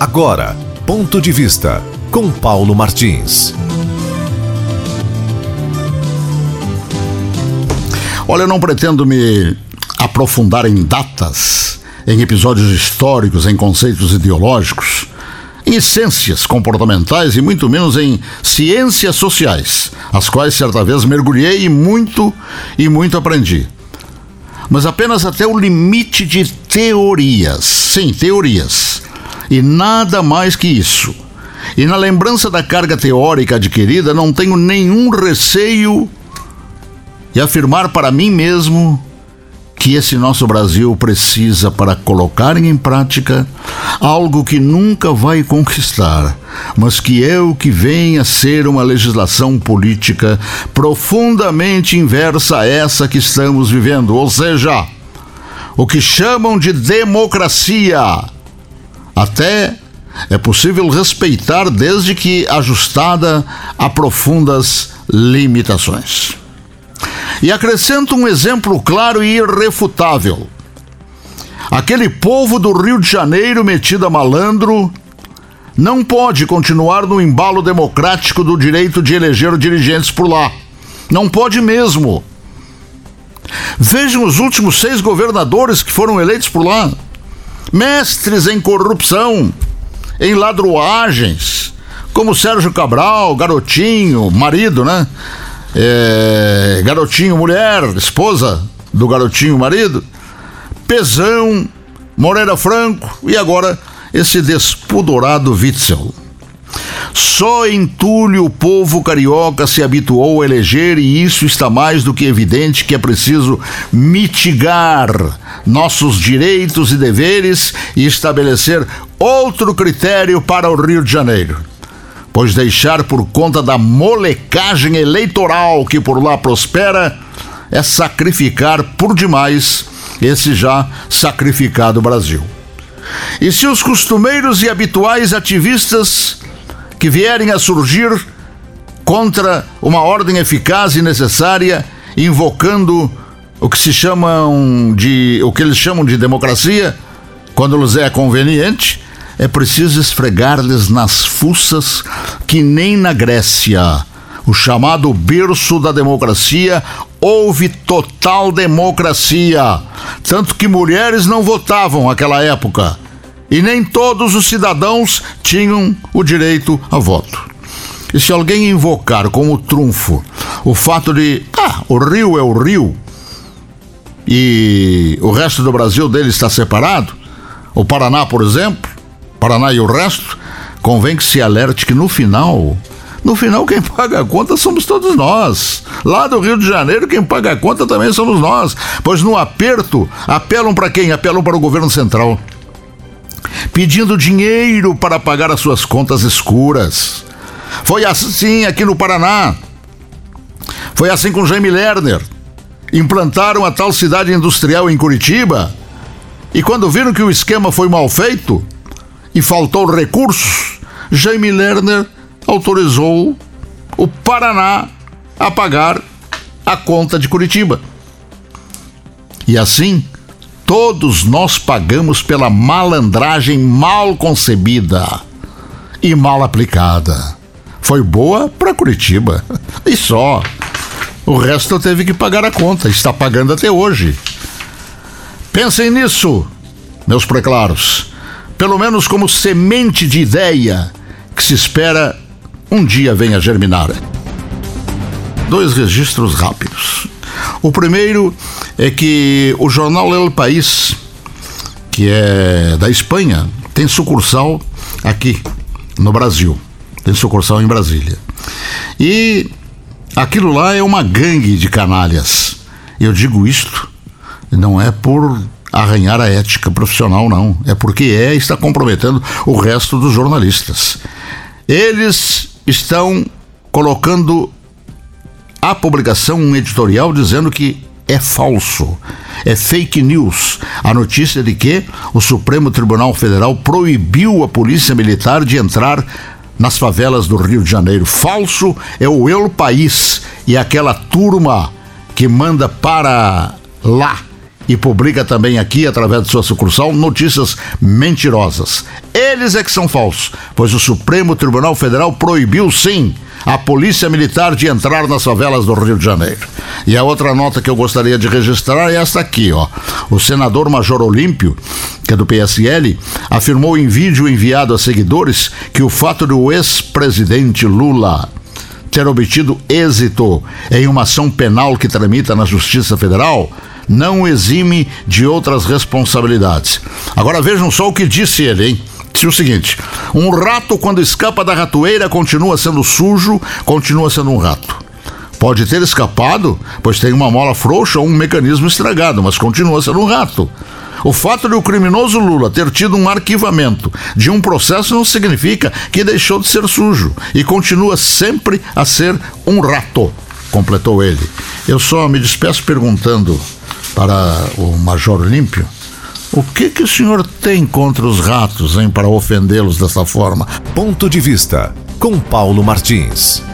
Agora, ponto de vista com Paulo Martins. Olha, eu não pretendo me aprofundar em datas, em episódios históricos, em conceitos ideológicos, em essências comportamentais e muito menos em ciências sociais, as quais certa vez mergulhei e muito e muito aprendi. Mas apenas até o limite de teorias. Sim, teorias. E nada mais que isso. E na lembrança da carga teórica adquirida, não tenho nenhum receio e afirmar para mim mesmo que esse nosso Brasil precisa para colocar em prática algo que nunca vai conquistar, mas que é o que vem a ser uma legislação política profundamente inversa a essa que estamos vivendo, ou seja, o que chamam de democracia. Até é possível respeitar desde que ajustada a profundas limitações. E acrescento um exemplo claro e irrefutável. Aquele povo do Rio de Janeiro metido a malandro não pode continuar no embalo democrático do direito de eleger dirigentes por lá. Não pode mesmo. Vejam os últimos seis governadores que foram eleitos por lá. Mestres em corrupção, em ladruagens, como Sérgio Cabral, garotinho, marido, né? é, garotinho mulher, esposa do garotinho marido, Pesão, Moreira Franco e agora esse despudorado Witzel. Só entulho o povo carioca se habituou a eleger e isso está mais do que evidente que é preciso mitigar nossos direitos e deveres e estabelecer outro critério para o Rio de Janeiro pois deixar por conta da molecagem eleitoral que por lá prospera é sacrificar por demais esse já sacrificado Brasil. E se os costumeiros e habituais ativistas que vierem a surgir contra uma ordem eficaz e necessária, invocando o que se chamam de o que eles chamam de democracia, quando lhes é conveniente, é preciso esfregar-lhes nas fuças que nem na Grécia, o chamado berço da democracia, houve total democracia. Tanto que mulheres não votavam naquela época. E nem todos os cidadãos tinham o direito a voto. E se alguém invocar como trunfo o fato de, ah, o Rio é o Rio e o resto do Brasil dele está separado, o Paraná, por exemplo, Paraná e o resto, convém que se alerte que no final, no final quem paga a conta somos todos nós. Lá do Rio de Janeiro quem paga a conta também somos nós, pois no aperto apelam para quem? Apelam para o governo central. Pedindo dinheiro para pagar as suas contas escuras. Foi assim aqui no Paraná. Foi assim com Jaime Lerner. Implantaram a tal cidade industrial em Curitiba. E quando viram que o esquema foi mal feito, e faltou recursos, Jaime Lerner autorizou o Paraná a pagar a conta de Curitiba. E assim, todos nós pagamos pela malandragem mal concebida e mal aplicada. Foi boa para Curitiba e só. O resto teve que pagar a conta, está pagando até hoje. Pensem nisso, meus preclaros pelo menos como semente de ideia que se espera um dia venha germinar. Dois registros rápidos. O primeiro é que o jornal El País, que é da Espanha, tem sucursal aqui no Brasil. Tem sucursal em Brasília. E aquilo lá é uma gangue de canalhas. Eu digo isto não é por arranhar a ética profissional, não. É porque é está comprometendo o resto dos jornalistas. Eles estão colocando a publicação um editorial dizendo que é falso, é fake news. A notícia de que o Supremo Tribunal Federal proibiu a Polícia Militar de entrar nas favelas do Rio de Janeiro. Falso é o El País e aquela turma que manda para lá e publica também aqui, através de sua sucursal, notícias mentirosas. Eles é que são falsos, pois o Supremo Tribunal Federal proibiu sim a Polícia Militar de entrar nas favelas do Rio de Janeiro. E a outra nota que eu gostaria de registrar é esta aqui, ó. O senador Major Olímpio, que é do PSL, afirmou em vídeo enviado a seguidores que o fato do ex-presidente Lula ter obtido êxito em uma ação penal que tramita na Justiça Federal não exime de outras responsabilidades. Agora vejam só o que disse ele, hein? Disse o seguinte: um rato, quando escapa da ratoeira, continua sendo sujo, continua sendo um rato. Pode ter escapado, pois tem uma mola frouxa ou um mecanismo estragado, mas continua sendo um rato. O fato de o criminoso Lula ter tido um arquivamento de um processo não significa que deixou de ser sujo e continua sempre a ser um rato, completou ele. Eu só me despeço perguntando para o Major Olímpio o que, que o senhor tem contra os ratos, hein, para ofendê-los dessa forma? Ponto de vista com Paulo Martins.